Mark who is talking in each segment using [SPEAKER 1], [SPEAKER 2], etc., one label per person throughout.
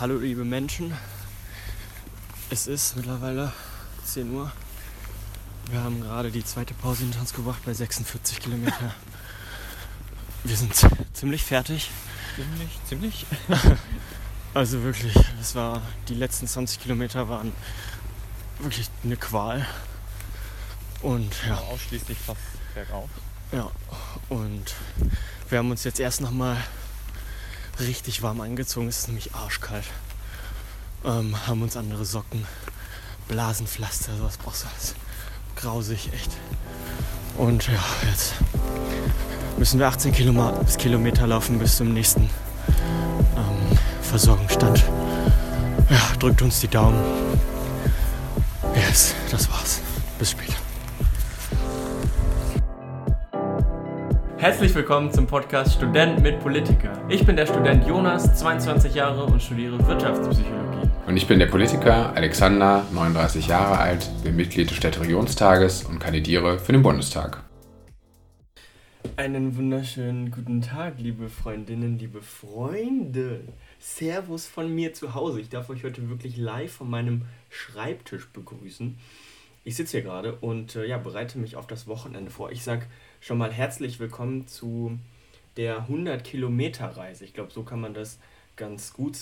[SPEAKER 1] hallo liebe Menschen. Es ist mittlerweile 10 Uhr. Wir haben gerade die zweite Pause hinter uns gebracht bei 46 Kilometer. Wir sind ziemlich fertig.
[SPEAKER 2] Ziemlich, ziemlich.
[SPEAKER 1] Also wirklich, es war die letzten 20 Kilometer waren wirklich eine Qual. Und ja.
[SPEAKER 2] Ausschließlich fast bergauf.
[SPEAKER 1] Ja, und wir haben uns jetzt erst nochmal richtig warm angezogen. Es ist nämlich arschkalt. Ähm, haben uns andere Socken, Blasenpflaster, sowas brauchst du alles. Grausig, echt. Und ja, jetzt müssen wir 18 Kilometer laufen bis zum nächsten ähm, Versorgungsstand. Ja, drückt uns die Daumen. Yes, das war's. Bis später. Herzlich willkommen zum Podcast Student mit Politiker. Ich bin der Student Jonas, 22 Jahre und studiere Wirtschaftspsychologie.
[SPEAKER 3] Und ich bin der Politiker Alexander, 39 Jahre alt, bin Mitglied des Städteregionstages und kandidiere für den Bundestag.
[SPEAKER 1] Einen wunderschönen guten Tag, liebe Freundinnen, liebe Freunde. Servus von mir zu Hause. Ich darf euch heute wirklich live von meinem Schreibtisch begrüßen. Ich sitze hier gerade und äh, ja, bereite mich auf das Wochenende vor. Ich sage schon mal herzlich willkommen zu der 100 Kilometer Reise. Ich glaube, so kann man das ganz gut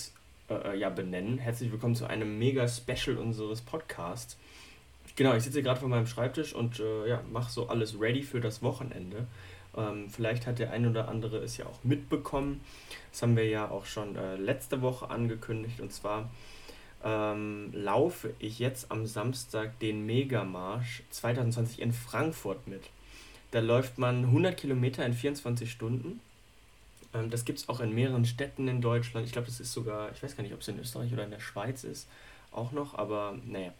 [SPEAKER 1] äh, ja, benennen. Herzlich willkommen zu einem mega Special unseres Podcasts. Genau, ich sitze gerade vor meinem Schreibtisch und äh, ja, mache so alles ready für das Wochenende. Ähm, vielleicht hat der ein oder andere es ja auch mitbekommen. Das haben wir ja auch schon äh, letzte Woche angekündigt. Und zwar ähm, laufe ich jetzt am Samstag den Megamarsch 2020 in Frankfurt mit. Da läuft man 100 Kilometer in 24 Stunden. Ähm, das gibt es auch in mehreren Städten in Deutschland. Ich glaube, das ist sogar, ich weiß gar nicht, ob es in Österreich oder in der Schweiz ist, auch noch, aber naja,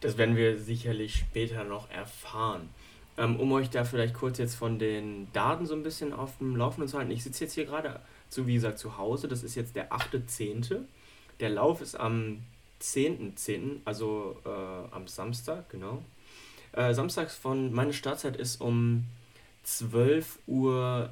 [SPEAKER 1] das werden wir sicherlich später noch erfahren. Ähm, um euch da vielleicht kurz jetzt von den Daten so ein bisschen auf dem Laufenden zu halten. Ich sitze jetzt hier gerade, so wie gesagt, zu Hause. Das ist jetzt der 8.10. Der Lauf ist am 10.10., .10., also äh, am Samstag, genau. Äh, samstags von, meine Startzeit ist um 12.15 Uhr,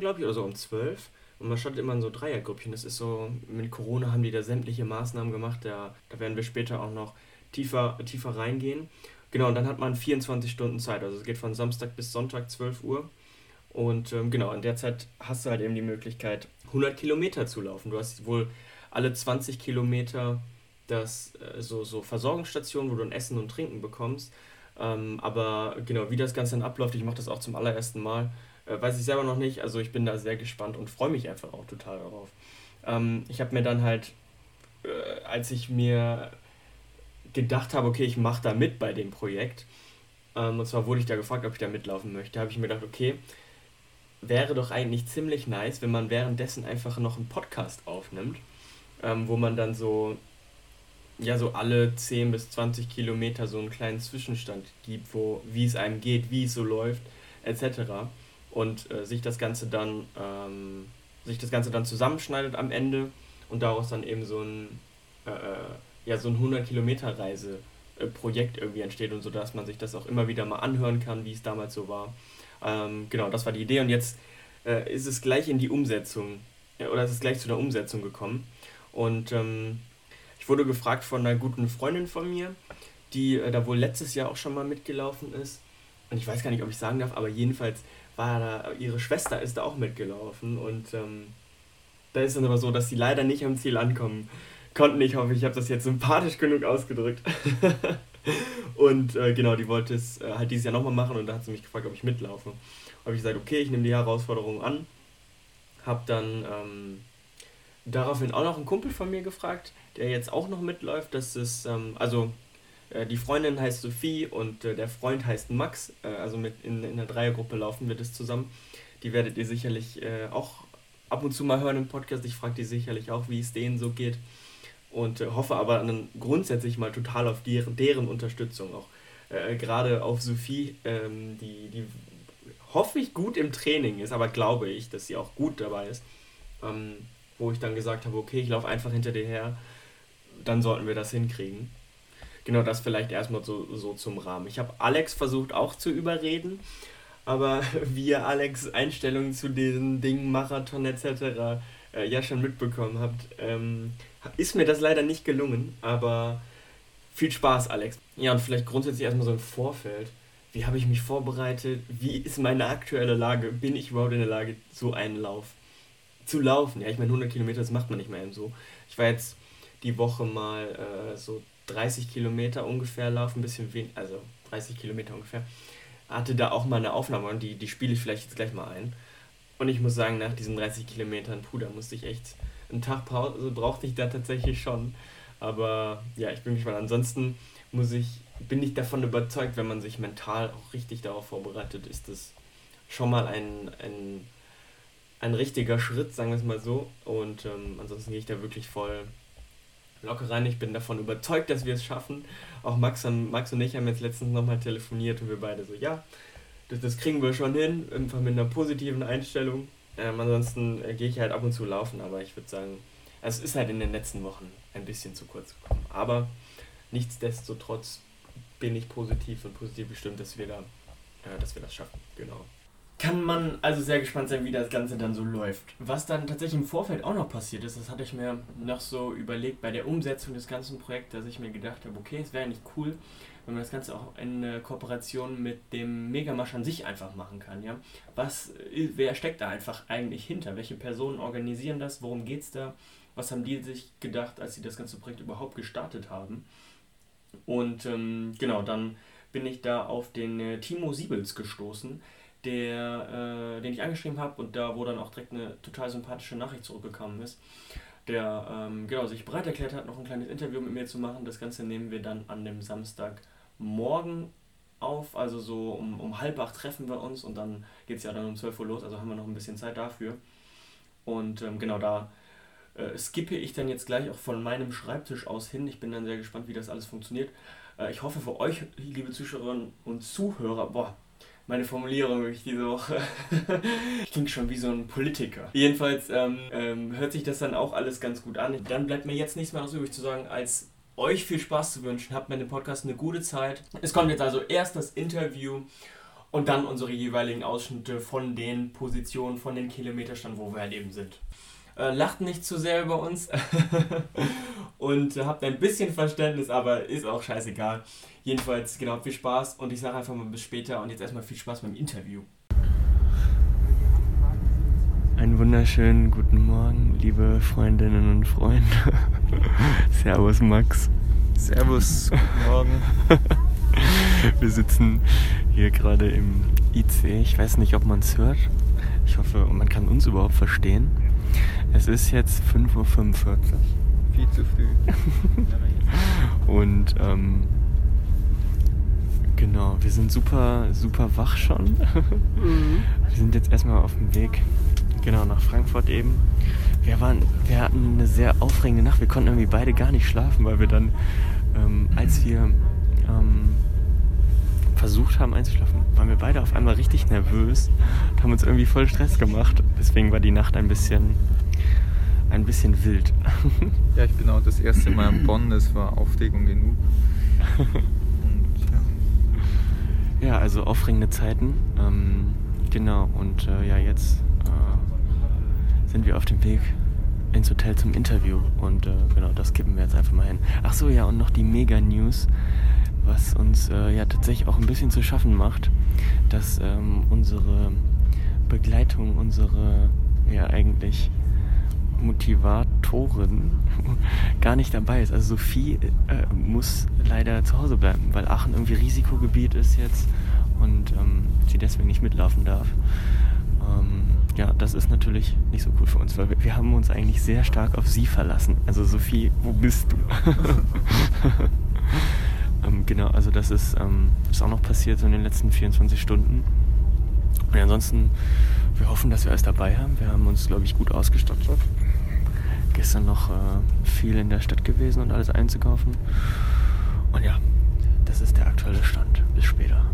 [SPEAKER 1] glaube ich, oder so um 12 und man startet immer in so Dreiergrüppchen. Das ist so, mit Corona haben die da sämtliche Maßnahmen gemacht, da, da werden wir später auch noch tiefer, tiefer reingehen. Genau, und dann hat man 24 Stunden Zeit, also es geht von Samstag bis Sonntag 12 Uhr. Und ähm, genau, in der Zeit hast du halt eben die Möglichkeit, 100 Kilometer zu laufen. Du hast wohl alle 20 Kilometer das, äh, so, so Versorgungsstationen, wo du ein Essen und Trinken bekommst. Ähm, aber genau, wie das Ganze dann abläuft, ich mache das auch zum allerersten Mal, äh, weiß ich selber noch nicht. Also ich bin da sehr gespannt und freue mich einfach auch total darauf. Ähm, ich habe mir dann halt, äh, als ich mir gedacht habe, okay, ich mache da mit bei dem Projekt, ähm, und zwar wurde ich da gefragt, ob ich da mitlaufen möchte, habe ich mir gedacht, okay, wäre doch eigentlich ziemlich nice, wenn man währenddessen einfach noch einen Podcast aufnimmt, ähm, wo man dann so ja so alle 10 bis 20 Kilometer so einen kleinen Zwischenstand gibt, wo wie es einem geht, wie es so läuft, etc. Und äh, sich das Ganze dann ähm, sich das Ganze dann zusammenschneidet am Ende und daraus dann eben so ein äh, äh ja so ein 100 Kilometer Reise äh, Projekt irgendwie entsteht und so, dass man sich das auch immer wieder mal anhören kann, wie es damals so war. Ähm, genau, das war die Idee und jetzt äh, ist es gleich in die Umsetzung oder es ist gleich zu der Umsetzung gekommen und ähm, ich wurde gefragt von einer guten Freundin von mir, die äh, da wohl letztes Jahr auch schon mal mitgelaufen ist. Und ich weiß gar nicht, ob ich sagen darf, aber jedenfalls war da, ihre Schwester ist da auch mitgelaufen. Und ähm, da ist dann aber so, dass sie leider nicht am Ziel ankommen konnten. Ich hoffe, ich habe das jetzt sympathisch genug ausgedrückt. und äh, genau, die wollte es äh, halt dieses Jahr nochmal machen und da hat sie mich gefragt, ob ich mitlaufe. Habe ich gesagt, okay, ich nehme die Herausforderung an. Hab dann ähm, daraufhin auch noch einen Kumpel von mir gefragt, der jetzt auch noch mitläuft. Das ist, ähm, also äh, die Freundin heißt Sophie und äh, der Freund heißt Max. Äh, also mit in, in der Dreiergruppe laufen wir das zusammen. Die werdet ihr sicherlich äh, auch ab und zu mal hören im Podcast. Ich frage die sicherlich auch, wie es denen so geht. Und äh, hoffe aber dann grundsätzlich mal total auf deren, deren Unterstützung auch. Äh, gerade auf Sophie, ähm, die, die hoffe ich gut im Training ist, aber glaube ich, dass sie auch gut dabei ist. Ähm, wo ich dann gesagt habe, okay, ich laufe einfach hinter dir her dann sollten wir das hinkriegen. Genau, das vielleicht erstmal so, so zum Rahmen. Ich habe Alex versucht auch zu überreden, aber wie Alex Einstellungen zu diesen Dingen, Marathon etc., äh, ja schon mitbekommen habt, ähm, ist mir das leider nicht gelungen, aber viel Spaß, Alex. Ja, und vielleicht grundsätzlich erstmal so ein Vorfeld. Wie habe ich mich vorbereitet? Wie ist meine aktuelle Lage? Bin ich überhaupt in der Lage, so einen Lauf zu laufen? Ja, ich meine, 100 Kilometer, das macht man nicht mehr eben so. Ich war jetzt die Woche mal äh, so 30 Kilometer ungefähr laufen, ein bisschen wenig, also 30 Kilometer ungefähr. Hatte da auch mal eine Aufnahme und die, die spiele ich vielleicht jetzt gleich mal ein. Und ich muss sagen, nach diesen 30 Kilometern, puh, da musste ich echt einen Tag Pause, also brauchte ich da tatsächlich schon. Aber ja, ich bin gespannt. Ansonsten muss ich, bin ich davon überzeugt, wenn man sich mental auch richtig darauf vorbereitet, ist das schon mal ein, ein, ein richtiger Schritt, sagen wir es mal so. Und ähm, ansonsten gehe ich da wirklich voll locker rein. Ich bin davon überzeugt, dass wir es schaffen. Auch Max, Max und ich haben jetzt letztens nochmal telefoniert und wir beide so, ja, das, das kriegen wir schon hin, einfach mit einer positiven Einstellung. Ähm, ansonsten äh, gehe ich halt ab und zu laufen, aber ich würde sagen, es ist halt in den letzten Wochen ein bisschen zu kurz gekommen. Aber nichtsdestotrotz bin ich positiv und positiv bestimmt, dass wir da, äh, dass wir das schaffen. Genau. Kann man also sehr gespannt sein, wie das Ganze dann so läuft. Was dann tatsächlich im Vorfeld auch noch passiert ist, das hatte ich mir noch so überlegt bei der Umsetzung des ganzen Projekts, dass ich mir gedacht habe, okay, es wäre nicht cool, wenn man das Ganze auch in Kooperation mit dem Megamasch an sich einfach machen kann. Ja? Was, wer steckt da einfach eigentlich hinter? Welche Personen organisieren das? Worum geht es da? Was haben die sich gedacht, als sie das ganze Projekt überhaupt gestartet haben? Und ähm, genau, dann bin ich da auf den äh, Timo Siebels gestoßen, der, äh, den ich angeschrieben habe und da, wo dann auch direkt eine total sympathische Nachricht zurückgekommen ist, der ähm, genau, sich bereit erklärt hat, noch ein kleines Interview mit mir zu machen. Das Ganze nehmen wir dann an dem Samstag morgen auf, also so um, um halb acht treffen wir uns und dann geht es ja dann um 12 Uhr los, also haben wir noch ein bisschen Zeit dafür. Und ähm, genau da äh, skippe ich dann jetzt gleich auch von meinem Schreibtisch aus hin. Ich bin dann sehr gespannt, wie das alles funktioniert. Äh, ich hoffe für euch, liebe Zuschauerinnen und Zuhörer, boah, meine Formulierung wirklich diese Woche. Klingt schon wie so ein Politiker. Jedenfalls ähm, ähm, hört sich das dann auch alles ganz gut an. Dann bleibt mir jetzt nichts mehr übrig zu sagen, als euch viel Spaß zu wünschen. Habt mit dem Podcast eine gute Zeit. Es kommt jetzt also erst das Interview und dann unsere jeweiligen Ausschnitte von den Positionen, von den Kilometerstand, wo wir halt eben sind. Äh, lacht nicht zu sehr über uns und habt ein bisschen Verständnis, aber ist auch scheißegal. Jedenfalls, genau, viel Spaß und ich sage einfach mal bis später und jetzt erstmal viel Spaß beim Interview. Einen wunderschönen guten Morgen, liebe Freundinnen und Freunde. Servus, Max.
[SPEAKER 2] Servus, guten Morgen.
[SPEAKER 1] Wir sitzen hier gerade im IC. Ich weiß nicht, ob man es hört. Ich hoffe, man kann uns überhaupt verstehen. Es ist jetzt 5.45 Uhr.
[SPEAKER 2] Viel zu früh.
[SPEAKER 1] Und ähm, genau, wir sind super, super wach schon. Mhm. Wir sind jetzt erstmal auf dem Weg Genau, nach Frankfurt eben. Wir, waren, wir hatten eine sehr aufregende Nacht. Wir konnten irgendwie beide gar nicht schlafen, weil wir dann, ähm, als wir ähm, versucht haben einzuschlafen, waren wir beide auf einmal richtig nervös und haben uns irgendwie voll Stress gemacht. Deswegen war die Nacht ein bisschen, ein bisschen wild.
[SPEAKER 2] Ja, ich bin auch das erste Mal in Bonn, das war Aufregung genug. Und,
[SPEAKER 1] ja. ja, also aufregende Zeiten. Ähm, genau, und äh, ja, jetzt sind wir auf dem Weg ins Hotel zum Interview. Und äh, genau, das kippen wir jetzt einfach mal hin. Ach so, ja, und noch die Mega-News, was uns äh, ja tatsächlich auch ein bisschen zu schaffen macht, dass ähm, unsere Begleitung, unsere ja eigentlich Motivatorin gar nicht dabei ist. Also Sophie äh, muss leider zu Hause bleiben, weil Aachen irgendwie Risikogebiet ist jetzt und ähm, sie deswegen nicht mitlaufen darf. Ähm, ja, das ist natürlich nicht so cool für uns, weil wir, wir haben uns eigentlich sehr stark auf sie verlassen. Also Sophie, wo bist du? ähm, genau, also das ist, ähm, ist auch noch passiert so in den letzten 24 Stunden. Und ansonsten, wir hoffen, dass wir alles dabei haben. Wir haben uns, glaube ich, gut ausgestattet. Gestern noch äh, viel in der Stadt gewesen und alles einzukaufen. Und ja, das ist der aktuelle Stand. Bis später.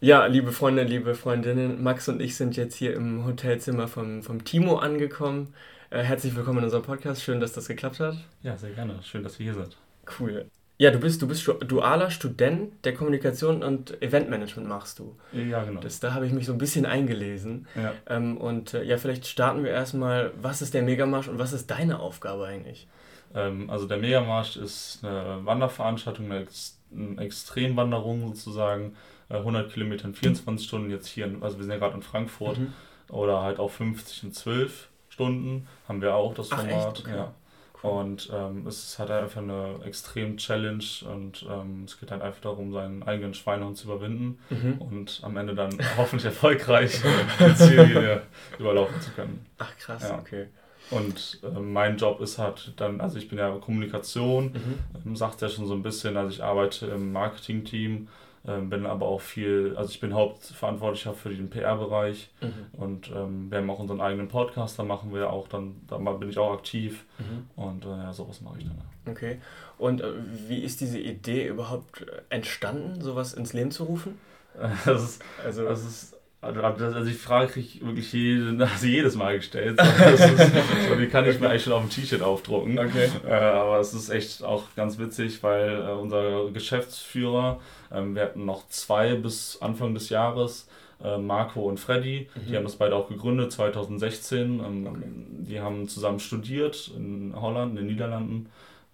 [SPEAKER 1] Ja, liebe Freunde, liebe Freundinnen, Max und ich sind jetzt hier im Hotelzimmer vom, vom Timo angekommen. Äh, herzlich willkommen in unserem Podcast. Schön, dass das geklappt hat.
[SPEAKER 2] Ja, sehr gerne. Schön, dass wir hier sind.
[SPEAKER 1] Cool. Ja, du bist, du bist dualer Student der Kommunikation und Eventmanagement machst du.
[SPEAKER 4] Ja, genau.
[SPEAKER 1] Das, da habe ich mich so ein bisschen eingelesen.
[SPEAKER 4] Ja.
[SPEAKER 1] Ähm, und äh, ja, vielleicht starten wir erstmal, was ist der Megamarsch und was ist deine Aufgabe eigentlich?
[SPEAKER 4] Ähm, also der Megamarsch ist eine Wanderveranstaltung, eine, Ex eine Extremwanderung sozusagen. Äh, 100 Kilometer in 24 Stunden jetzt hier, in, also wir sind ja gerade in Frankfurt.
[SPEAKER 1] Mhm.
[SPEAKER 4] Oder halt auch 50 in 12 Stunden haben wir auch das
[SPEAKER 1] Ach,
[SPEAKER 4] Format.
[SPEAKER 1] echt? Okay.
[SPEAKER 4] Ja. Und ähm, es ist halt einfach eine extrem Challenge und ähm, es geht halt einfach darum, seinen eigenen Schweinehund zu überwinden
[SPEAKER 1] Mhm.
[SPEAKER 4] und am Ende dann hoffentlich erfolgreich die Ziellinie überlaufen zu können.
[SPEAKER 1] Ach krass,
[SPEAKER 4] Ja.
[SPEAKER 1] okay.
[SPEAKER 4] Und äh, mein Job ist halt dann, also ich bin ja Kommunikation,
[SPEAKER 1] Mhm.
[SPEAKER 4] ähm, sagt ja schon so ein bisschen, also ich arbeite im Marketing-Team, ähm, bin aber auch viel, also ich bin hauptverantwortlicher für den PR-Bereich
[SPEAKER 1] Mhm.
[SPEAKER 4] und ähm, wir haben auch unseren eigenen Podcast, da machen wir auch dann, da bin ich auch aktiv
[SPEAKER 1] Mhm.
[SPEAKER 4] und äh, ja, sowas mache ich dann.
[SPEAKER 1] Okay. Und äh, wie ist diese Idee überhaupt entstanden, sowas ins Leben zu rufen?
[SPEAKER 4] Das ist,
[SPEAKER 1] Also,
[SPEAKER 4] das ist also also die Frage kriege ich wirklich jede, also jedes Mal gestellt. Ist, die kann ich mir eigentlich schon auf dem T-Shirt aufdrucken.
[SPEAKER 1] Okay.
[SPEAKER 4] Äh, aber es ist echt auch ganz witzig, weil äh, unser Geschäftsführer, ähm, wir hatten noch zwei bis Anfang des Jahres, äh, Marco und Freddy, die
[SPEAKER 1] Mhm.
[SPEAKER 4] haben das beide auch gegründet, 2016. Ähm,
[SPEAKER 1] Okay.
[SPEAKER 4] Die haben zusammen studiert in Holland, in den Niederlanden.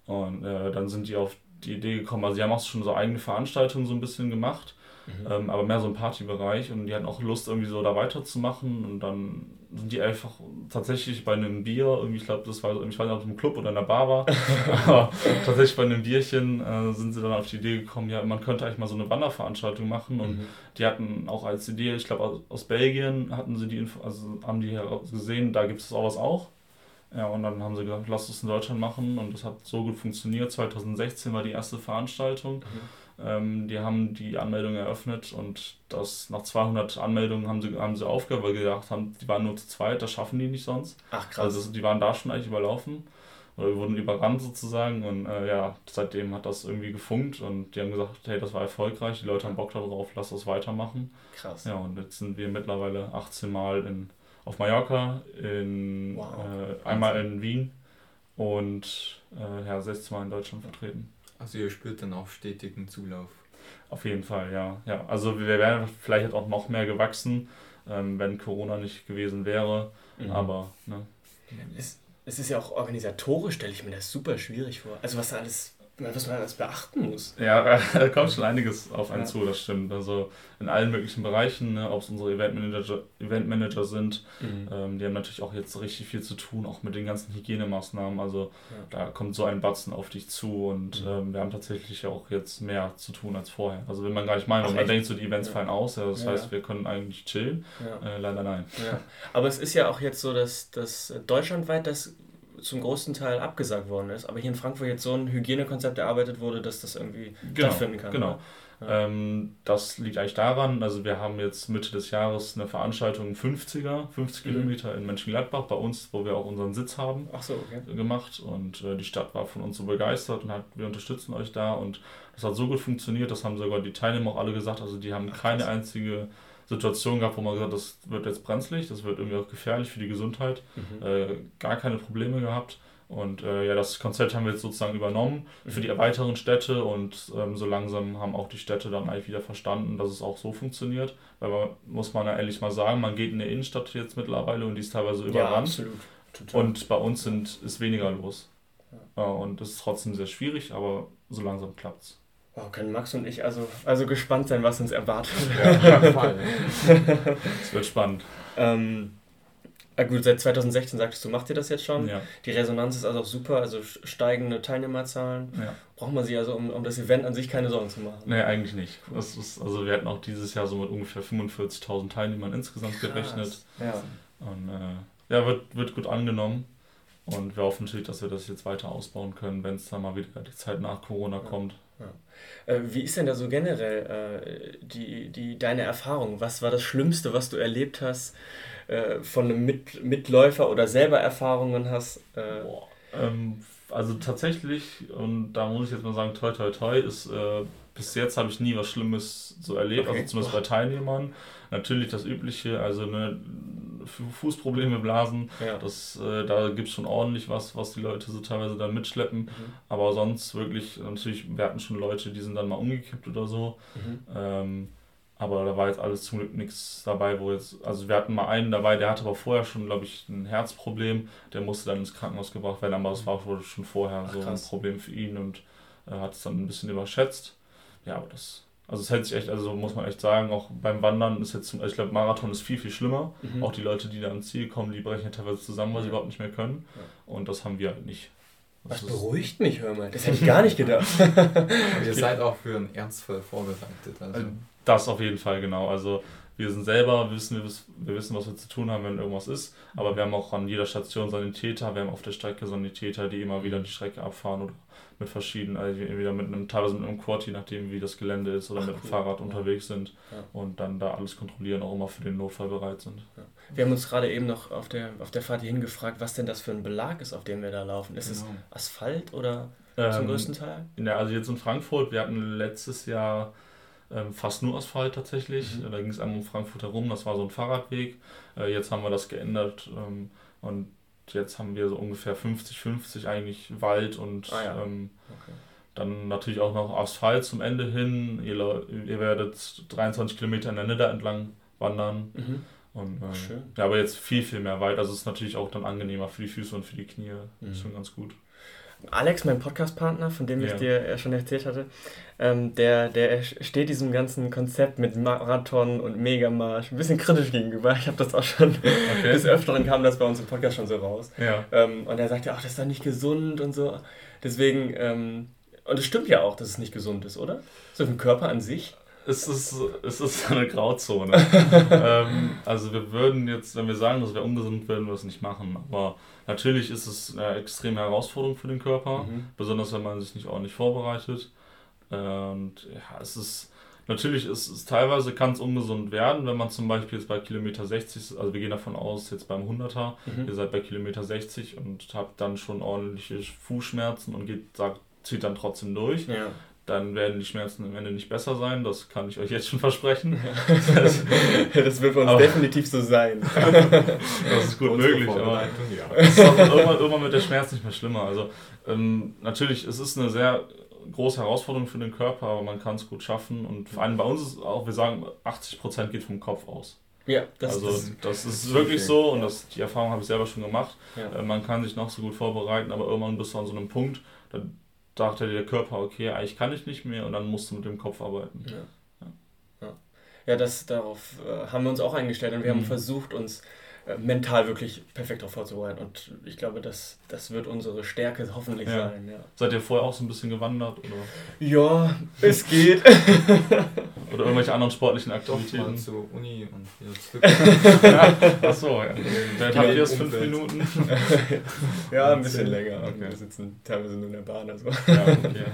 [SPEAKER 4] Und dann sind die auf die Idee gekommen, also die haben auch schon so eigene Veranstaltungen so ein bisschen gemacht,
[SPEAKER 1] Mhm.
[SPEAKER 4] ähm, aber mehr so im Partybereich und die hatten auch Lust irgendwie so da weiterzumachen und dann sind die einfach tatsächlich bei einem Bier, irgendwie, ich glaube, das war, ich weiß nicht, ob es im Club oder in der Bar war, aber tatsächlich bei einem Bierchen äh, sind sie dann auf die Idee gekommen, ja, man könnte eigentlich mal so eine Wanderveranstaltung machen und
[SPEAKER 1] Mhm.
[SPEAKER 4] die hatten auch als Idee, ich glaube aus, aus Belgien hatten sie die, Info, also haben die gesehen, da gibt es sowas auch. Ja, und dann haben sie gesagt, lass es in Deutschland machen und das hat so gut funktioniert. 2016 war die erste Veranstaltung. Ähm, die haben die Anmeldung eröffnet und das nach 200 Anmeldungen haben sie, haben sie aufgehört, weil sie gedacht haben, die waren nur zu zweit, das schaffen die nicht sonst.
[SPEAKER 1] Ach krass.
[SPEAKER 4] Also die waren da schon eigentlich überlaufen oder wurden überrannt sozusagen und äh, ja, seitdem hat das irgendwie gefunkt und die haben gesagt, hey, das war erfolgreich, die Leute haben Bock darauf, lass das weitermachen.
[SPEAKER 1] krass.
[SPEAKER 4] Ja, und jetzt sind wir mittlerweile 18 Mal in, auf Mallorca, in,
[SPEAKER 1] Wow.
[SPEAKER 4] äh, einmal in Wien und äh, ja, 16 Mal in Deutschland vertreten.
[SPEAKER 2] Also ihr spürt dann auch stetigen Zulauf.
[SPEAKER 4] Auf jeden Fall, ja. ja. Also wir wären vielleicht auch noch mehr gewachsen, ähm, wenn Corona nicht gewesen wäre.
[SPEAKER 1] Mhm.
[SPEAKER 4] Aber ne,
[SPEAKER 1] Es, es ist ja auch organisatorisch, stelle ich mir das super schwierig vor. Also was da alles, was man alles beachten muss.
[SPEAKER 4] ja, da kommt schon einiges auf einen
[SPEAKER 1] Ja.
[SPEAKER 4] zu, das stimmt. Also in allen möglichen Bereichen, ne, ob es unsere Eventmanager, Eventmanager sind, ähm, die haben natürlich auch jetzt richtig viel zu tun, auch mit den ganzen Hygienemaßnahmen. Also
[SPEAKER 1] Ja.
[SPEAKER 4] da kommt so ein Batzen auf dich zu und
[SPEAKER 1] Mhm.
[SPEAKER 4] ähm, wir haben tatsächlich auch jetzt mehr zu tun als vorher. Also will man gar nicht und man denkt so, die Events
[SPEAKER 1] Ja.
[SPEAKER 4] fallen aus, ja, das heißt, wir können eigentlich chillen. Äh, leider nein.
[SPEAKER 1] Aber es ist ja auch jetzt so, dass, dass deutschlandweit das zum großen Teil abgesagt worden ist, aber hier in Frankfurt jetzt so ein Hygienekonzept erarbeitet wurde, dass das irgendwie
[SPEAKER 4] Genau,
[SPEAKER 1] stattfinden kann.
[SPEAKER 4] genau.
[SPEAKER 1] Ja.
[SPEAKER 4] Ähm, das liegt eigentlich daran, also wir haben jetzt Mitte des Jahres eine Veranstaltung 50er, 50
[SPEAKER 1] Mhm.
[SPEAKER 4] Kilometer in Mönchengladbach bei uns, wo wir auch unseren Sitz haben.
[SPEAKER 1] So, okay.
[SPEAKER 4] gemacht und äh, die Stadt war von uns so begeistert und hat, wir unterstützen euch da und das hat so gut funktioniert, das haben sogar die Teilnehmer auch alle gesagt, also die haben
[SPEAKER 1] Ach,
[SPEAKER 4] keine einzige Situation gehabt, wo man gesagt hat, das wird jetzt brenzlig, das wird irgendwie auch gefährlich für die Gesundheit,
[SPEAKER 1] Mhm.
[SPEAKER 4] äh, gar keine Probleme gehabt und äh, ja, das Konzept haben wir jetzt sozusagen übernommen für
[SPEAKER 1] Mhm.
[SPEAKER 4] die weiteren Städte und ähm, so langsam haben auch die Städte dann eigentlich wieder verstanden, dass es auch so funktioniert, weil man, muss man ja ehrlich mal sagen, man geht in der Innenstadt jetzt mittlerweile und die ist teilweise
[SPEAKER 1] Ja,
[SPEAKER 4] überrannt.
[SPEAKER 1] absolut. Total.
[SPEAKER 4] Und bei uns sind, ist weniger los. Ja, und das ist trotzdem sehr schwierig, aber so langsam klappt's.
[SPEAKER 1] Oh, können Max und ich also, also gespannt sein, was uns erwartet.
[SPEAKER 4] Es wird spannend.
[SPEAKER 1] ähm, ah, gut, seit 2016 sagtest du, macht ihr das jetzt schon?
[SPEAKER 4] Ja,
[SPEAKER 1] Die Resonanz ist also auch super, also st- steigende Teilnehmerzahlen.
[SPEAKER 4] ja.
[SPEAKER 1] Braucht man sich also um, um das Event an sich keine Sorgen zu machen.
[SPEAKER 4] Nee, eigentlich nicht. Das ist, also wir hatten auch dieses Jahr so mit ungefähr 45.000 Teilnehmern insgesamt gerechnet.
[SPEAKER 1] Ja.
[SPEAKER 4] Und äh, ja, wird, wird gut angenommen. Und wir hoffen natürlich, dass wir das jetzt weiter ausbauen können, wenn es dann mal wieder die Zeit nach Corona kommt.
[SPEAKER 1] Äh, wie ist denn da so generell äh, die, die, deine Erfahrung? Was war das Schlimmste, was du erlebt hast, äh, von einem Mit Mitläufer oder selber Erfahrungen hast? Äh.
[SPEAKER 4] Ähm, also tatsächlich, und da muss ich jetzt mal sagen, toi toi toi, ist äh, bis jetzt habe ich nie was Schlimmes so erlebt,
[SPEAKER 1] Okay.
[SPEAKER 4] also zumindest bei Teilnehmern. Natürlich das Übliche, also ne, Fußprobleme, Blasen.
[SPEAKER 1] Ja.
[SPEAKER 4] Das, äh, da gibt es schon ordentlich was, was die Leute so teilweise dann mitschleppen.
[SPEAKER 1] Mhm.
[SPEAKER 4] Aber sonst wirklich, natürlich, wir hatten schon Leute, die sind dann mal umgekippt oder so.
[SPEAKER 1] Mhm.
[SPEAKER 4] Ähm, aber da war jetzt alles zum Glück nichts dabei, wo jetzt, also wir hatten mal einen dabei, der hatte aber vorher schon, glaube ich, ein Herzproblem. Der musste dann ins Krankenhaus gebracht werden, aber das war wohl schon vorher
[SPEAKER 1] Ach,
[SPEAKER 4] so ein
[SPEAKER 1] krass.
[SPEAKER 4] Problem für ihn und äh, hat es dann ein bisschen überschätzt. Ja, aber das, also es hält sich echt, also muss man echt sagen, auch beim Wandern ist jetzt, zum- ich glaube, Marathon ist viel, viel schlimmer.
[SPEAKER 1] Mhm.
[SPEAKER 4] Auch die Leute, die da ans Ziel kommen, die brechen ja teilweise zusammen, weil sie
[SPEAKER 1] Ja.
[SPEAKER 4] überhaupt nicht mehr können.
[SPEAKER 1] Ja.
[SPEAKER 4] Und das haben wir halt nicht.
[SPEAKER 1] Was
[SPEAKER 4] Das ist-
[SPEAKER 1] beruhigt mich, hör mal. Das hätte ich gar nicht gedacht.
[SPEAKER 2] Ihr seid auch für einen Ernstfall vorbereitet. Also.
[SPEAKER 4] Also, Das auf jeden Fall, genau. Also wir sind selber, wissen, wir, wiss- wir wissen, was wir zu tun haben, wenn irgendwas ist. Aber wir haben auch an jeder Station Sanitäter, wir haben auf der Strecke Sanitäter, die immer wieder die Strecke abfahren oder mit verschiedenen, also entweder mit einem, teilweise mit einem Quad, je nachdem wie das Gelände ist, oder
[SPEAKER 1] Ach,
[SPEAKER 4] mit dem
[SPEAKER 1] cool.
[SPEAKER 4] Fahrrad
[SPEAKER 1] Ja.
[SPEAKER 4] unterwegs sind
[SPEAKER 1] Ja.
[SPEAKER 4] und dann da alles kontrollieren, auch immer für den Notfall bereit sind.
[SPEAKER 1] Wir haben uns gerade eben noch auf der, auf der Fahrt hierhin gefragt, was denn das für ein Belag ist, auf dem wir da laufen. Ist es
[SPEAKER 2] Genau.
[SPEAKER 1] Asphalt oder zum
[SPEAKER 4] Ähm,
[SPEAKER 1] größten Teil?
[SPEAKER 4] Ja, also jetzt in Frankfurt, wir hatten letztes Jahr ähm, fast nur Asphalt tatsächlich.
[SPEAKER 1] Mhm.
[SPEAKER 4] Da ging es einmal um Frankfurt herum, das war so ein Fahrradweg. Äh, jetzt haben wir das geändert ähm, und jetzt haben wir so ungefähr 50-50 eigentlich Wald und
[SPEAKER 1] Ah ja.
[SPEAKER 4] ähm,
[SPEAKER 1] Okay.
[SPEAKER 4] dann natürlich auch noch Asphalt zum Ende hin. Ihr, ihr werdet 23 Kilometer in der Nidda entlang wandern.
[SPEAKER 1] Mhm.
[SPEAKER 4] Und, ähm,
[SPEAKER 1] Schön.
[SPEAKER 4] Ja, aber jetzt viel, viel mehr Wald. Also es ist natürlich auch dann angenehmer für die Füße und für die Knie.
[SPEAKER 1] Mhm.
[SPEAKER 4] Ist schon ganz gut.
[SPEAKER 1] Alex, mein Podcast-Partner, von dem ich
[SPEAKER 4] Ja.
[SPEAKER 1] dir ja schon erzählt hatte, ähm, der, der steht diesem ganzen Konzept mit Marathon und Megamarsch ein bisschen kritisch gegenüber. Ich habe das auch schon des Öfteren kam das bei uns im Podcast schon so raus.
[SPEAKER 4] Ja.
[SPEAKER 1] Ähm, und er sagte, ach, das ist doch nicht gesund und so. Deswegen, ähm, und es stimmt ja auch, dass es nicht gesund ist, oder? So für den Körper an sich.
[SPEAKER 4] Es ist, es ist eine Grauzone. ähm, also wir würden jetzt, wenn wir sagen, das wäre ungesund, würden wir es nicht machen. Aber natürlich ist es eine extreme Herausforderung für den Körper,
[SPEAKER 1] Mhm.
[SPEAKER 4] besonders wenn man sich nicht ordentlich vorbereitet. Und ja, es ist natürlich ist es teilweise kann es ungesund werden, wenn man zum Beispiel jetzt bei Kilometer 60, also wir gehen davon aus, jetzt beim 100er,
[SPEAKER 1] Mhm.
[SPEAKER 4] ihr seid bei Kilometer 60 und habt dann schon ordentliche Fußschmerzen und geht, sagt, zieht dann trotzdem durch
[SPEAKER 1] Ja.
[SPEAKER 4] Dann werden die Schmerzen am Ende nicht besser sein. Das kann ich euch jetzt schon versprechen.
[SPEAKER 1] das wird bei uns
[SPEAKER 4] Aber-
[SPEAKER 1] definitiv so sein.
[SPEAKER 4] Das ist gut möglich, aber
[SPEAKER 2] ja.
[SPEAKER 4] es ist auch irgendwann, irgendwann mit der Schmerz nicht mehr schlimmer. Also ähm, natürlich, es ist eine sehr große Herausforderung für den Körper, aber man kann es gut schaffen. Und vor allem bei uns ist auch, wir sagen, 80% geht vom Kopf aus.
[SPEAKER 1] Ja, das
[SPEAKER 4] also
[SPEAKER 1] ist.
[SPEAKER 4] das ist wirklich so und das, die Erfahrung habe ich selber schon gemacht.
[SPEAKER 1] Ja.
[SPEAKER 4] Äh, man kann sich noch so gut vorbereiten, aber irgendwann bist du an so einem Punkt, da dachte der Körper, okay, eigentlich kann ich nicht mehr und dann musst du mit dem Kopf arbeiten.
[SPEAKER 1] Ja. Ja. ja, das, darauf äh, haben wir uns auch eingestellt und wir haben
[SPEAKER 4] Mhm.
[SPEAKER 1] versucht, uns mental wirklich perfekt darauf vorzubereiten. Und ich glaube, das, das wird unsere Stärke hoffentlich
[SPEAKER 4] Ja.
[SPEAKER 1] sein. Ja,
[SPEAKER 4] Seid ihr vorher auch so ein bisschen gewandert oder,
[SPEAKER 1] ja es geht.
[SPEAKER 4] oder irgendwelche anderen sportlichen
[SPEAKER 2] Doch mal
[SPEAKER 4] Aktivitäten?
[SPEAKER 2] zur Uni und wieder zurück.
[SPEAKER 4] Achso, ja. Dann habt ihr jetzt fünf. Minuten.
[SPEAKER 1] ja, ein bisschen länger.
[SPEAKER 4] Okay.
[SPEAKER 1] Wir sitzen teilweise nur in der Bahn. Also.
[SPEAKER 4] Ja, okay.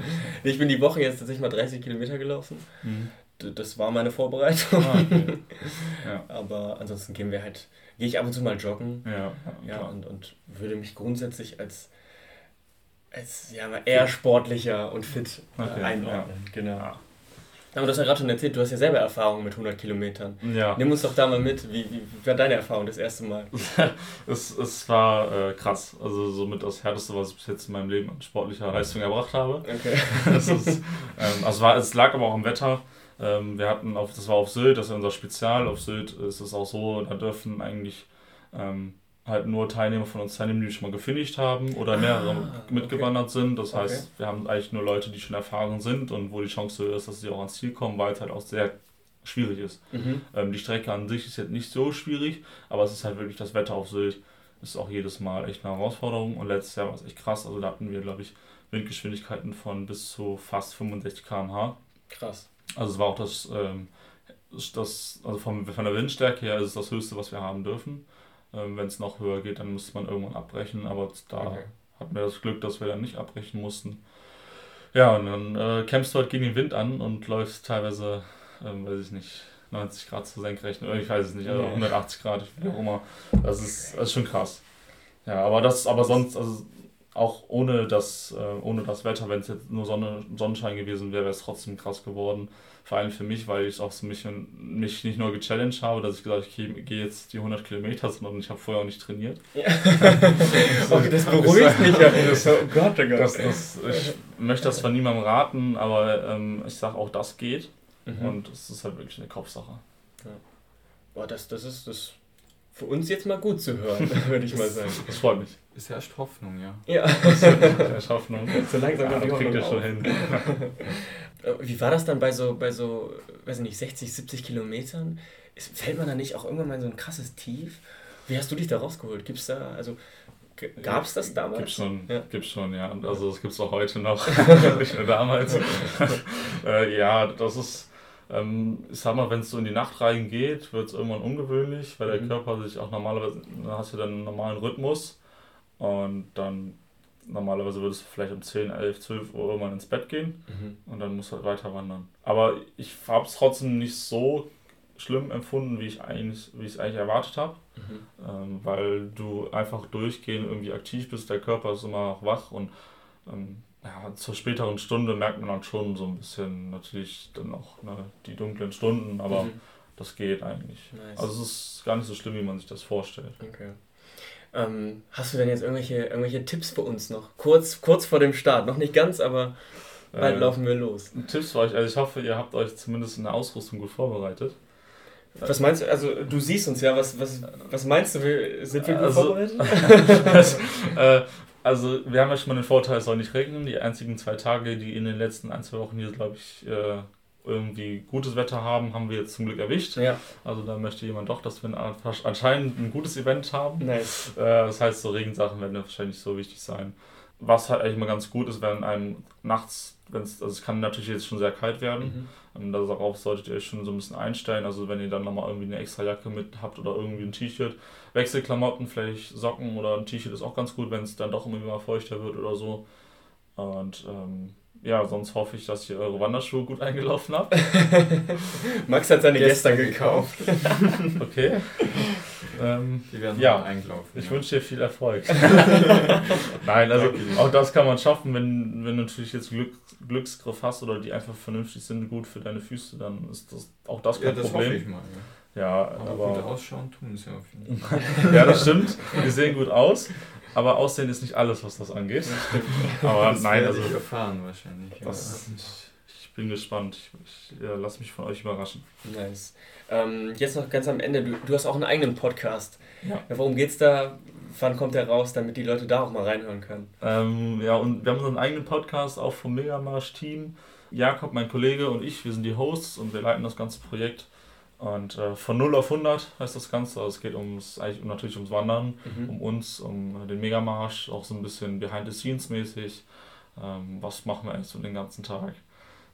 [SPEAKER 1] Ich bin die Woche jetzt tatsächlich mal 30 Kilometer gelaufen.
[SPEAKER 4] Mhm.
[SPEAKER 1] Das war meine Vorbereitung.
[SPEAKER 4] Ah, okay. Ja,
[SPEAKER 1] Aber ansonsten gehen wir halt, gehe ich ab und zu mal joggen.
[SPEAKER 4] ja, ja,
[SPEAKER 1] und, und würde mich grundsätzlich als, als ja, eher sportlicher und fit äh,
[SPEAKER 4] Okay,
[SPEAKER 1] einordnen. Genau.
[SPEAKER 4] Ja.
[SPEAKER 1] Aber du hast ja gerade schon erzählt, du hast ja selber Erfahrung mit 100 Kilometern.
[SPEAKER 4] Ja,
[SPEAKER 1] Nimm uns doch da mal mit. Wie, wie, war deine Erfahrung das erste Mal?
[SPEAKER 4] es, es war äh, krass. Also somit das Härteste, was ich bis jetzt in meinem Leben an sportlicher Leistung erbracht habe.
[SPEAKER 1] Okay.
[SPEAKER 4] es, ist, ähm, also war, es lag aber auch am Wetter. Ähm, wir hatten auf, das war auf Sylt, das ist unser Spezial. Auf Sylt ist es auch so, da dürfen eigentlich ähm, halt nur Teilnehmer von uns teilnehmen, die schon mal gefinisht haben oder mehrere
[SPEAKER 1] Ah,
[SPEAKER 4] mitgewandert sind. Das
[SPEAKER 1] Okay.
[SPEAKER 4] heißt, wir haben eigentlich nur Leute, die schon erfahren sind und wo die Chance höher ist, dass sie auch ans Ziel kommen, weil es halt auch sehr schwierig ist.
[SPEAKER 1] Mhm.
[SPEAKER 4] Ähm, die Strecke an sich ist jetzt nicht so schwierig, aber es ist halt wirklich das Wetter auf Sylt. Ist auch jedes Mal echt eine Herausforderung und letztes Jahr war es echt krass. Also da hatten wir, glaube ich, Windgeschwindigkeiten von bis zu fast 65 km/h.
[SPEAKER 1] Krass.
[SPEAKER 4] Also es war auch das, ähm, das also vom, von der Windstärke her ist es das Höchste, was wir haben dürfen. Ähm, Wenn es noch höher geht, dann müsste man irgendwann abbrechen, aber da
[SPEAKER 1] Okay.
[SPEAKER 4] hatten wir das Glück, dass wir dann nicht abbrechen mussten. Ja, und dann äh, campst du halt gegen den Wind an und läufst teilweise, ähm, weiß ich nicht, 90 Grad zu senkrecht, ich weiß es nicht, also
[SPEAKER 1] Ja.
[SPEAKER 4] 180 Grad, wie auch immer. Das ist, das ist schon krass. Ja, aber das, aber sonst, also auch ohne das, äh, ohne das Wetter, wenn es jetzt nur Sonne, Sonnenschein gewesen wäre, wäre es trotzdem krass geworden. Vor allem für mich, weil ich auch so mich, mich nicht nur gechallenged habe, dass ich gesagt habe, ich gehe jetzt die 100 Kilometer, sondern ich habe vorher auch nicht trainiert. Ja. okay, das beruhigt mich ja. Das, oh Gott, oh Gott. Das, das, ich möchte das von niemandem raten, aber ähm, ich sage auch, das geht. Mhm. Und es ist halt wirklich eine Kopfsache.
[SPEAKER 1] Ja. Boah, das, das ist das für uns jetzt mal gut zu hören, würde ich mal sagen.
[SPEAKER 4] Das freut mich.
[SPEAKER 2] Es herrscht Hoffnung, ja.
[SPEAKER 1] Ja.
[SPEAKER 4] Es herrscht Hoffnung. So langsam ja, kommt kriegt ihr schon hin.
[SPEAKER 1] Äh, wie war das dann bei so, bei so, weiß ich nicht, 60, 70 Kilometern? fällt man da nicht auch irgendwann mal in so ein krasses Tief? Wie hast du dich da rausgeholt? Gibt's da, also Gab es das damals?
[SPEAKER 4] Gibt schon, ja. Gibt's schon, ja. Also es gibt es auch heute noch, nicht nur damals. äh, ja, das ist, ähm, ich sag mal, wenn es so in die Nacht reingeht, wird es irgendwann ungewöhnlich, weil mhm. der Körper sich auch normalerweise, da hast du dann einen normalen Rhythmus und dann normalerweise würdest du vielleicht um 10, 11, 12 Uhr irgendwann ins Bett gehen mhm. und dann musst du halt weiter wandern. Aber ich habe es trotzdem nicht so schlimm empfunden, wie ich eigentlich, wie ich es eigentlich erwartet habe, mhm. ähm, weil du einfach durchgehend irgendwie aktiv bist, der Körper ist immer noch wach und ähm, ja, zur späteren Stunde merkt man dann schon so ein bisschen natürlich dann auch ne, die dunklen Stunden, aber mhm. das geht eigentlich. Nice. Also es ist gar nicht so schlimm, wie man sich das vorstellt.
[SPEAKER 1] Okay. Ähm, hast du denn jetzt irgendwelche, irgendwelche Tipps für uns noch? Kurz, kurz vor dem Start, noch nicht ganz, aber bald äh, laufen wir los.
[SPEAKER 4] Tipps für euch, also ich hoffe, ihr habt euch zumindest in der Ausrüstung gut vorbereitet.
[SPEAKER 1] Was meinst du, also du siehst uns ja, was, was, was meinst du, sind wir gut
[SPEAKER 4] also,
[SPEAKER 1] vorbereitet?
[SPEAKER 4] äh, also wir haben ja schon mal den Vorteil, es soll nicht regnen. Die einzigen zwei Tage, die in den letzten ein, zwei Wochen hier, glaube ich, äh, irgendwie gutes Wetter haben, haben wir jetzt zum Glück erwischt. Ja. Also da möchte jemand doch, dass wir anscheinend ein gutes Event haben. Nice. Äh, das heißt, so Regensachen werden ja wahrscheinlich so wichtig sein. Was halt eigentlich mal ganz gut ist, wenn einem nachts, wenn es, also es kann natürlich jetzt schon sehr kalt werden. Mhm. Und darauf solltet ihr euch schon so ein bisschen einstellen. Also wenn ihr dann nochmal irgendwie eine extra Jacke mit habt oder irgendwie ein T-Shirt, Wechselklamotten, vielleicht Socken oder ein T-Shirt ist auch ganz gut, wenn es dann doch immer mal feuchter wird oder so. Und ähm, ja, sonst hoffe ich, dass ihr eure Wanderschuhe gut eingelaufen habt.
[SPEAKER 1] Max hat seine gestern, gestern gekauft.
[SPEAKER 4] okay.
[SPEAKER 2] Ähm, Die werden ja, eingelaufen.
[SPEAKER 4] Ich ja. wünsche dir viel Erfolg. Nein, also auch das kann man schaffen, wenn, wenn du natürlich jetzt Glück, Glücksgriff hast oder die einfach vernünftig sind, gut für deine Füße, dann ist das auch das kein ja, das Problem. Hoffe ich mal, ja. Ja, aber, aber
[SPEAKER 2] gut ausschauen tun sie auf jeden Fall.
[SPEAKER 4] ja, das stimmt. Die sehen gut aus. Aber Aussehen ist nicht alles, was das angeht. aber das nein, also.
[SPEAKER 2] Ich erfahren wahrscheinlich.
[SPEAKER 4] Das, ich, ich bin gespannt. Ich, ich ja, lass mich von euch überraschen.
[SPEAKER 1] Nice. Ähm, jetzt noch ganz am Ende. Du, du hast auch einen eigenen Podcast. Ja. Worum geht's da? Wann kommt der raus, damit die Leute da auch mal reinhören können?
[SPEAKER 4] Ähm, ja, und wir haben unseren eigenen Podcast auch vom Megamarsch-Team. Jakob, mein Kollege und ich, wir sind die Hosts und wir leiten das ganze Projekt. Und äh, von 0 auf 100 heißt das Ganze. Also es geht ums, eigentlich natürlich ums Wandern, mhm. um uns, um den Megamarsch, auch so ein bisschen behind the scenes mäßig. Ähm, was machen wir eigentlich so den ganzen Tag?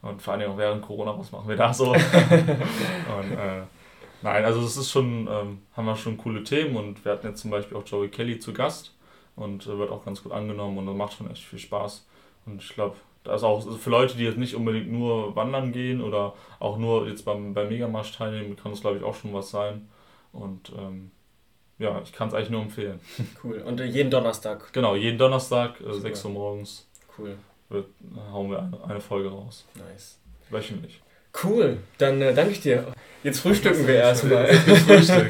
[SPEAKER 4] Und vor allem auch während Corona, was machen wir da so? und äh, nein, also es ist schon, ähm, haben wir schon coole Themen und wir hatten jetzt zum Beispiel auch Joey Kelly zu Gast und äh, wird auch ganz gut angenommen und macht schon echt viel Spaß. Und ich glaube, das ist auch für Leute, die jetzt nicht unbedingt nur wandern gehen oder auch nur jetzt beim, beim Megamarsch teilnehmen, kann das glaube ich auch schon was sein. Und ähm, ja, ich kann es eigentlich nur empfehlen.
[SPEAKER 1] Cool. Und jeden Donnerstag?
[SPEAKER 4] Genau, jeden Donnerstag, äh, 6 Uhr morgens. Cool. Wird, hauen wir eine, eine Folge raus.
[SPEAKER 1] Nice.
[SPEAKER 4] Wöchentlich.
[SPEAKER 1] Cool, dann äh, danke ich dir. Jetzt frühstücken wir erstmal. Frühstück.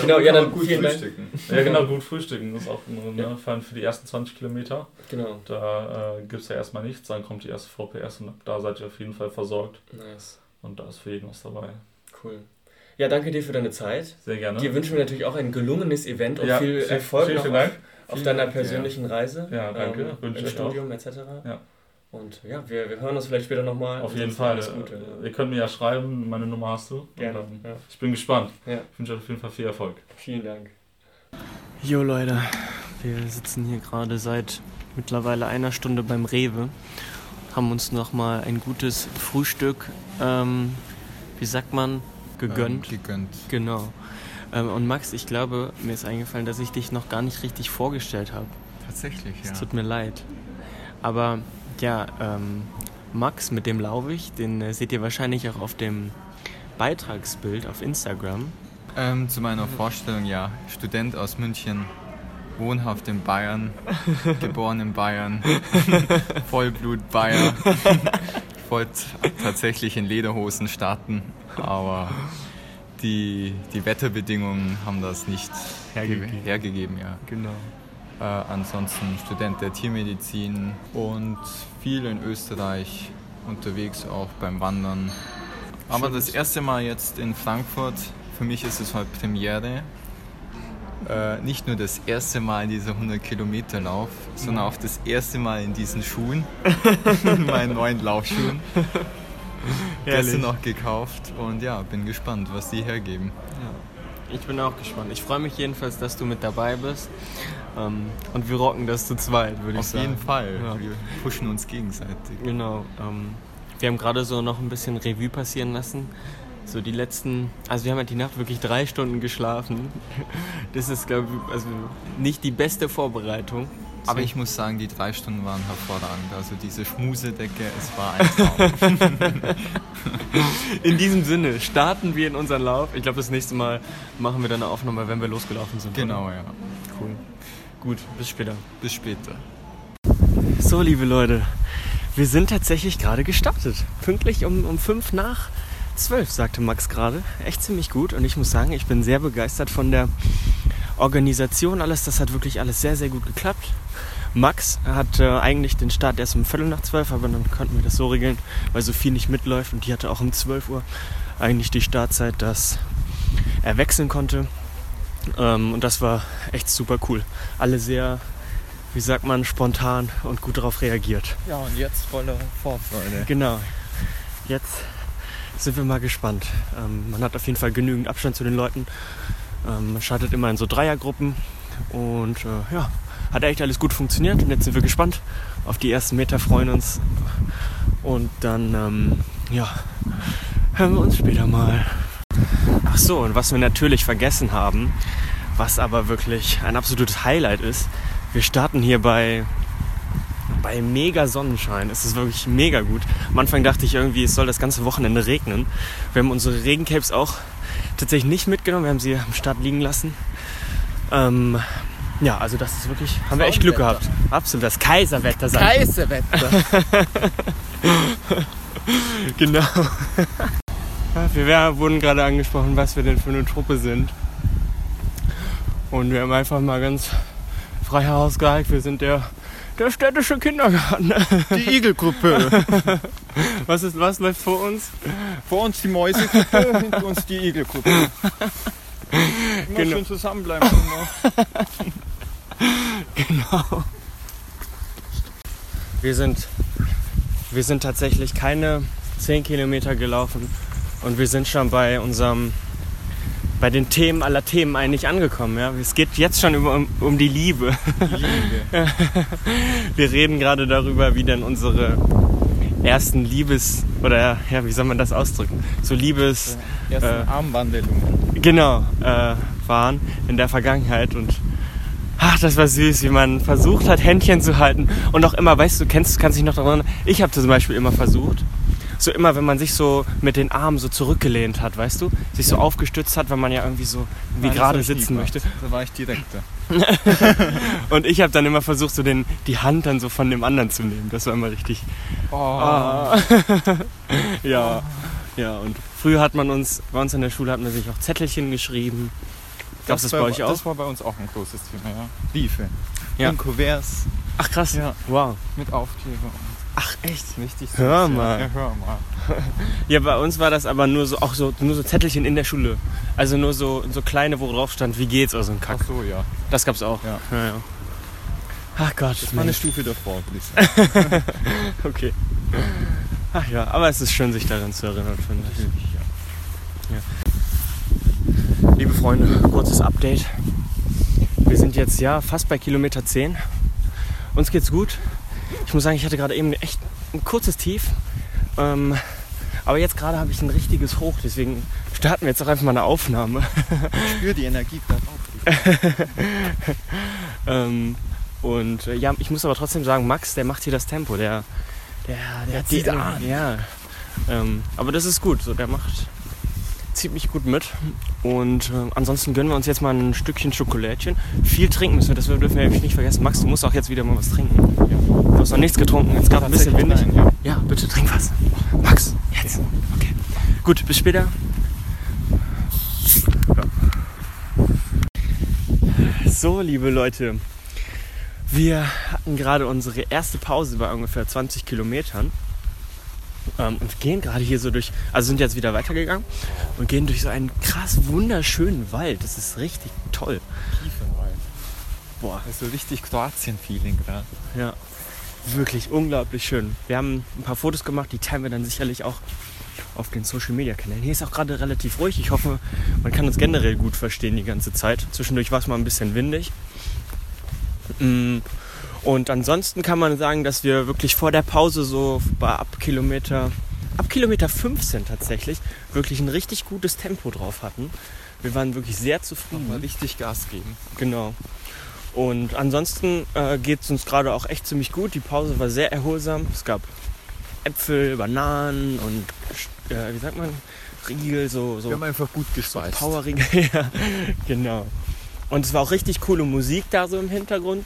[SPEAKER 4] genau, ja, dann gut frühstücken. Ja, genau, gut frühstücken. Das ist auch ne, ja. für die ersten 20 Kilometer.
[SPEAKER 1] Genau.
[SPEAKER 4] Da äh, gibt es ja erstmal nichts, dann kommt die erste VPS und da seid ihr auf jeden Fall versorgt.
[SPEAKER 1] Nice.
[SPEAKER 4] Und da ist für jeden was dabei.
[SPEAKER 1] Cool. Ja, danke dir für deine Zeit.
[SPEAKER 4] Sehr gerne.
[SPEAKER 1] Dir wünschen wir natürlich auch ein gelungenes Event und ja, viel Erfolg
[SPEAKER 4] vielen, vielen Dank.
[SPEAKER 1] Auf, deiner persönlichen ja. Reise.
[SPEAKER 4] Ja, danke.
[SPEAKER 1] Ähm, Im Studium etc.
[SPEAKER 4] Ja.
[SPEAKER 1] Und ja, wir, wir hören uns vielleicht später nochmal.
[SPEAKER 4] Auf jeden Fall. Gute, ja. Ihr könnt mir ja schreiben, meine Nummer hast du.
[SPEAKER 1] Gerne. Dann,
[SPEAKER 4] ja. Ich bin gespannt. Ja. Ich wünsche euch auf jeden Fall viel Erfolg.
[SPEAKER 1] Vielen Dank. Jo Leute, wir sitzen hier gerade seit mittlerweile einer Stunde beim Rewe, haben uns nochmal ein gutes Frühstück, ähm, wie sagt man, gegönnt.
[SPEAKER 2] Ähm, gegönnt.
[SPEAKER 1] Genau. Ähm, und Max, ich glaube, mir ist eingefallen, dass ich dich noch gar nicht richtig vorgestellt habe.
[SPEAKER 2] Tatsächlich, ja.
[SPEAKER 1] Es tut mir leid. Aber ja, ähm, Max, mit dem laufe ich, den äh, seht ihr wahrscheinlich auch auf dem Beitragsbild auf Instagram.
[SPEAKER 2] Ähm, zu meiner Vorstellung, ja. Student aus München, wohnhaft in Bayern, geboren in Bayern, Vollblut Bayer. Ich wollte tatsächlich in Lederhosen starten, aber die, die Wetterbedingungen haben das nicht
[SPEAKER 1] Hergegeben.
[SPEAKER 2] ge- hergegeben ja.
[SPEAKER 1] Genau.
[SPEAKER 2] Äh, ansonsten Student der Tiermedizin und viel in Österreich unterwegs, auch beim Wandern. Aber das erste Mal jetzt in Frankfurt, für mich ist es halt Premiere. Äh, nicht nur das erste Mal in dieser 100 Kilometer Lauf, sondern auch das erste Mal in diesen Schuhen, in meinen neuen Laufschuhen. Gestern noch gekauft und ja, bin gespannt, was die hergeben.
[SPEAKER 1] Ich bin auch gespannt. Ich freue mich jedenfalls, dass du mit dabei bist. Ähm, und wir rocken das zu zweit, würde ich
[SPEAKER 2] Auf
[SPEAKER 1] sagen.
[SPEAKER 2] jeden Fall,
[SPEAKER 1] Ja.
[SPEAKER 2] wir pushen uns gegenseitig.
[SPEAKER 1] Genau. Ähm, wir haben gerade so noch ein bisschen Revue passieren lassen. So die letzten, also wir haben ja die Nacht wirklich drei Stunden geschlafen. Das ist, glaube ich, also nicht die beste Vorbereitung.
[SPEAKER 2] Aber ich muss sagen, die drei Stunden waren hervorragend. Also diese Schmusedecke, es war ein Traum.
[SPEAKER 1] In diesem Sinne starten wir in unseren Lauf. Ich glaube, das nächste Mal machen wir dann eine Aufnahme, wenn wir losgelaufen sind.
[SPEAKER 2] genau,
[SPEAKER 1] Oder?
[SPEAKER 2] ja.
[SPEAKER 1] Cool. Gut, bis später.
[SPEAKER 2] Bis später.
[SPEAKER 1] So, liebe Leute, wir sind tatsächlich gerade gestartet. Pünktlich um, um fünf nach zwölf, sagte Max gerade. Echt ziemlich gut. Und ich muss sagen, ich bin sehr begeistert von der Organisation. Alles, das hat wirklich alles sehr, sehr gut geklappt. Max hat äh, eigentlich den Start erst um Viertel nach zwölf, aber dann konnten wir das so regeln, weil Sophie nicht mitläuft und die hatte auch um 12 Uhr eigentlich die Startzeit, dass er wechseln konnte. Ähm, und das war echt super cool. Alle sehr, wie sagt man, spontan und gut darauf reagiert.
[SPEAKER 2] Ja, und jetzt voller Vorfreude.
[SPEAKER 1] Genau. Jetzt sind wir mal gespannt. Ähm, man hat auf jeden Fall genügend Abstand zu den Leuten. Ähm, man startet immer in so Dreiergruppen. Und äh, ja, hat echt alles gut funktioniert. Und jetzt sind wir gespannt auf die ersten Meter, freuen uns. Und dann, ähm, ja, hören wir uns später mal. Ach so, und was wir natürlich vergessen haben, was aber wirklich ein absolutes Highlight ist, wir starten hier bei bei mega Sonnenschein. Es ist wirklich mega gut. Am Anfang dachte ich irgendwie, es soll das ganze Wochenende regnen. Wir haben unsere Regencapes auch tatsächlich nicht mitgenommen. Wir haben sie am Start liegen lassen. Ähm, ja, also das ist wirklich, haben wir echt Glück gehabt. Absolut, das Kaiserwetter sagt
[SPEAKER 2] Kaiserwetter.
[SPEAKER 1] Genau. Wir wurden gerade angesprochen, was wir denn für eine Truppe sind. Und wir haben einfach mal ganz frei herausgehalten, wir sind der, der städtische Kindergarten.
[SPEAKER 2] Die Igelgruppe.
[SPEAKER 1] Was, ist, was läuft vor uns?
[SPEAKER 2] Vor uns die Mäusegruppe, hinter uns die Igelgruppe. Immer
[SPEAKER 1] Genau.
[SPEAKER 2] schön zusammenbleiben.
[SPEAKER 1] Genau. Wir sind, wir sind tatsächlich keine 10 Kilometer gelaufen und wir sind schon bei unserem, bei den Themen aller Themen eigentlich angekommen. Ja? Es geht jetzt schon um, um die Liebe.
[SPEAKER 2] Liebe.
[SPEAKER 1] Wir reden gerade darüber, wie denn unsere ersten Liebes- oder ja, wie soll man das ausdrücken? So Liebes,
[SPEAKER 2] Ersten
[SPEAKER 1] Äh.
[SPEAKER 2] Armwandelungen.
[SPEAKER 1] genau, äh, waren in der Vergangenheit und ach, das war süß, wie man versucht hat, Händchen zu halten und auch immer, weißt du, kennst, kannst dich noch daran erinnern, ich habe zum Beispiel immer versucht, so immer, wenn man sich so mit den Armen so zurückgelehnt hat, weißt du, sich so aufgestützt hat, wenn man ja irgendwie so wie
[SPEAKER 2] Nein, das
[SPEAKER 1] gerade sitzen möchte.
[SPEAKER 2] Da war ich direkter.
[SPEAKER 1] Und ich habe dann immer versucht, so den, die Hand dann so von dem anderen zu nehmen. Das war immer richtig.
[SPEAKER 2] Oh.
[SPEAKER 1] Ah. ja, ja. Und früher hat man uns, bei uns in der Schule hat man sich auch Zettelchen geschrieben. Gab's das,
[SPEAKER 2] war,
[SPEAKER 1] bei euch auch?
[SPEAKER 2] Das war bei uns auch ein großes Thema, ja. Briefe.
[SPEAKER 1] Ja.
[SPEAKER 2] In Kuverts
[SPEAKER 1] Ach krass.
[SPEAKER 2] Ja.
[SPEAKER 1] Wow.
[SPEAKER 2] mit Aufkleber.
[SPEAKER 1] Ach echt?
[SPEAKER 2] Richtig süß,
[SPEAKER 1] Hör
[SPEAKER 2] ja.
[SPEAKER 1] mal.
[SPEAKER 2] Ja, hör mal.
[SPEAKER 1] Ja, bei uns war das aber nur so, auch so, nur so Zettelchen in der Schule. Also nur so, so kleine, wo drauf stand, wie geht's oder so ein Kack.
[SPEAKER 2] Ach so, ja.
[SPEAKER 1] Das gab's auch.
[SPEAKER 2] Ja.
[SPEAKER 1] ja, ja. Ach Gott.
[SPEAKER 2] Das war eine. Stufe davor, würde ich sagen.
[SPEAKER 1] Okay. Ach ja, aber es ist schön, sich daran zu erinnern, finde ich. Liebe Freunde, kurzes Update. Wir sind jetzt ja fast bei Kilometer 10. Uns geht's gut. Ich muss sagen, ich hatte gerade eben echt ein kurzes Tief. Ähm, aber jetzt gerade habe ich ein richtiges Hoch, deswegen starten wir jetzt auch einfach mal eine Aufnahme.
[SPEAKER 2] Ich spüre die Energie gerade auch.
[SPEAKER 1] ähm, und äh, ja, ich muss aber trotzdem sagen, Max, der macht hier das Tempo. Der, der, der,
[SPEAKER 2] zieht
[SPEAKER 1] die-
[SPEAKER 2] an.
[SPEAKER 1] Ja. Ähm, aber das ist gut. So, der macht, ziemlich gut mit. Und äh, ansonsten gönnen wir uns jetzt mal ein Stückchen Schokolädchen. Viel trinken müssen wir, das dürfen wir nicht vergessen. Max, du musst auch jetzt wieder mal was trinken. Ja. Du hast noch nichts getrunken, jetzt gerade ein bisschen windig. Nein, ja. ja, bitte trink was. Max, jetzt. Okay. Gut, bis später. So, liebe Leute, wir hatten gerade unsere erste Pause bei ungefähr 20 Kilometern ähm, und gehen gerade hier so durch, also sind jetzt wieder weitergegangen und gehen durch so einen krass wunderschönen Wald. Das ist richtig toll. Tiefenwald.
[SPEAKER 2] Boah. Das ist so richtig Kroatien-Feeling gerade.
[SPEAKER 1] Ja, wirklich unglaublich schön. Wir haben ein paar Fotos gemacht, die teilen wir dann sicherlich auch auf den Social Media Kanälen. Hier ist auch gerade relativ ruhig. Ich hoffe, man kann uns generell gut verstehen die ganze Zeit. Zwischendurch war es mal ein bisschen windig. Mm, und ansonsten kann man sagen, dass wir wirklich vor der Pause so ab Kilometer, ab Kilometer 15 tatsächlich, wirklich ein richtig gutes Tempo drauf hatten. Wir waren wirklich sehr zufrieden.
[SPEAKER 2] Mal richtig Gas geben.
[SPEAKER 1] Genau. Und ansonsten äh, geht es uns gerade auch echt ziemlich gut. Die Pause war sehr erholsam. Es gab Äpfel, Bananen und äh, wie sagt man, Riegel, so. so
[SPEAKER 2] Wir haben einfach gut gespeist.
[SPEAKER 1] So Powerriegel, ja, genau. Und es war auch richtig coole Musik da so im Hintergrund.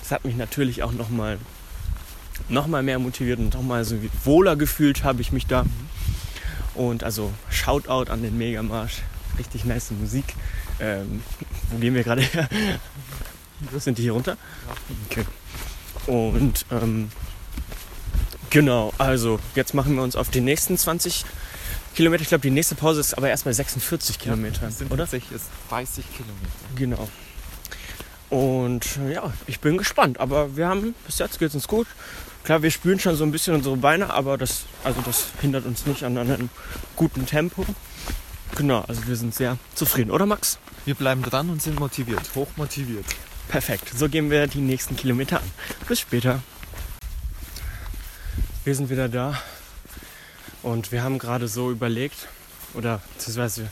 [SPEAKER 1] Das hat mich natürlich auch nochmal noch mal mehr motiviert und nochmal so wohler gefühlt habe ich mich da. Und also Shoutout an den Megamarsch. Richtig nice Musik. Ähm, wo gehen wir gerade her? Sind die hier runter? Okay. Und ähm, Genau, also jetzt machen wir uns auf die nächsten 20 Kilometer. Ich glaube, die nächste Pause ist aber erst bei 46 Kilometern,
[SPEAKER 2] ja, oder? Tatsächlich ist 30 Kilometer.
[SPEAKER 1] Genau. Und ja, ich bin gespannt. Aber wir haben, bis jetzt geht es uns gut. Klar, wir spüren schon so ein bisschen unsere Beine, aber das, also das hindert uns nicht an einem guten Tempo. Genau, also wir sind sehr zufrieden, oder Max?
[SPEAKER 2] Wir bleiben dran und sind motiviert, hoch motiviert.
[SPEAKER 1] Perfekt, so gehen wir die nächsten Kilometer an. Bis später. Wir sind wieder da und wir haben gerade so überlegt, oder beziehungsweise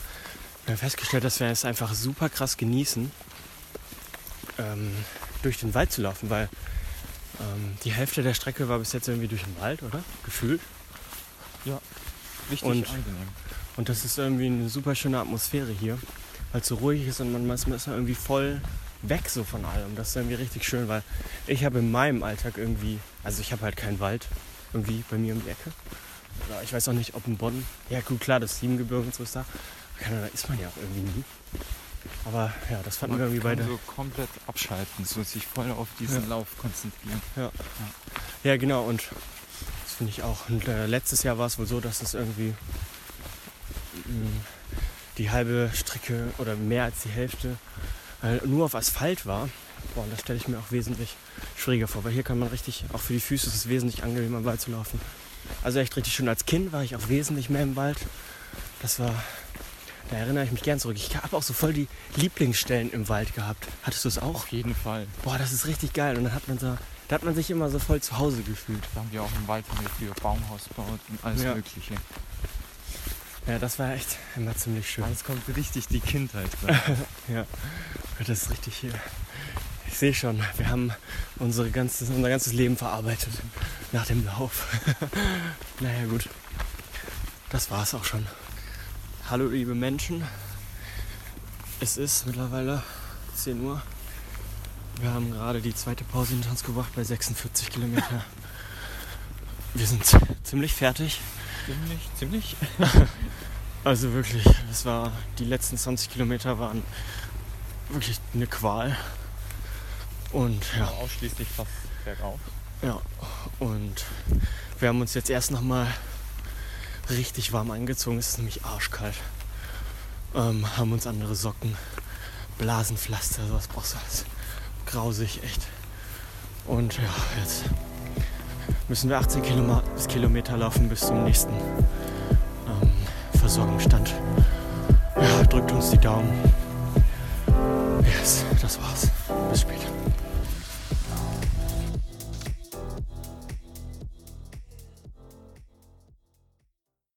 [SPEAKER 1] wir haben festgestellt, dass wir es einfach super krass genießen, ähm, durch den Wald zu laufen, weil ähm, die Hälfte der Strecke war bis jetzt irgendwie durch den Wald, oder? Gefühlt.
[SPEAKER 2] Ja, richtig
[SPEAKER 1] und, angenehm. Und das ist irgendwie eine super schöne Atmosphäre hier, weil es so ruhig ist und man, man ist irgendwie voll weg so von allem. Das ist irgendwie richtig schön, weil ich habe in meinem Alltag irgendwie, also ich habe halt keinen Wald, irgendwie bei mir um die Ecke. Oder ich weiß auch nicht, ob in Bonn. Ja, gut, klar, das Siebengebirge und so ist da. Da ist man ja auch irgendwie nie. Aber ja, das fanden
[SPEAKER 2] man
[SPEAKER 1] wir irgendwie beide.
[SPEAKER 2] so komplett abschalten, so sich voll auf diesen ja. Lauf konzentrieren.
[SPEAKER 1] Ja. ja. Ja, genau. Und das finde ich auch. Und äh, letztes Jahr war es wohl so, dass es irgendwie mh, mm, die halbe Strecke oder mehr als die Hälfte äh, nur auf Asphalt war. Boah, und das stelle ich mir auch wesentlich schwieriger vor, weil hier kann man richtig, auch für die Füße ist es wesentlich angenehmer im Wald zu laufen. Also echt richtig schön. Als Kind war ich auch wesentlich mehr im Wald. Das war, da erinnere ich mich gern zurück. Ich habe auch so voll die Lieblingsstellen im Wald gehabt. Hattest du es auch?
[SPEAKER 2] Auf jeden Fall.
[SPEAKER 1] Boah, das ist richtig geil. Und dann hat man so, da hat man sich immer so voll zu Hause gefühlt.
[SPEAKER 2] Da haben wir auch im Wald früher Baumhaus gebaut und alles ja. Mögliche.
[SPEAKER 1] Ja, das war echt immer ziemlich schön.
[SPEAKER 2] Jetzt kommt richtig die Kindheit.
[SPEAKER 1] ja, das ist richtig hier. Ich sehe schon, wir haben unsere ganzes, unser ganzes Leben verarbeitet nach dem Lauf. naja gut, das war's auch schon. Hallo liebe Menschen, es ist mittlerweile 10 Uhr. Wir haben gerade die zweite Pause hinter uns gebracht bei 46 Kilometer. Wir sind ziemlich fertig.
[SPEAKER 2] Ziemlich, ziemlich.
[SPEAKER 1] Also wirklich, es war die letzten 20 Kilometer waren wirklich eine Qual. Und ja.
[SPEAKER 2] Ausschließlich fast bergauf.
[SPEAKER 1] Ja, und wir haben uns jetzt erst nochmal richtig warm angezogen. Es ist nämlich arschkalt. Ähm, haben uns andere Socken, Blasenpflaster, sowas brauchst du alles. Grausig, echt. Und ja, jetzt müssen wir 18 Kilometer laufen bis zum nächsten ähm, Versorgungsstand. Ja, drückt uns die Daumen. Yes, das war's. Bis später.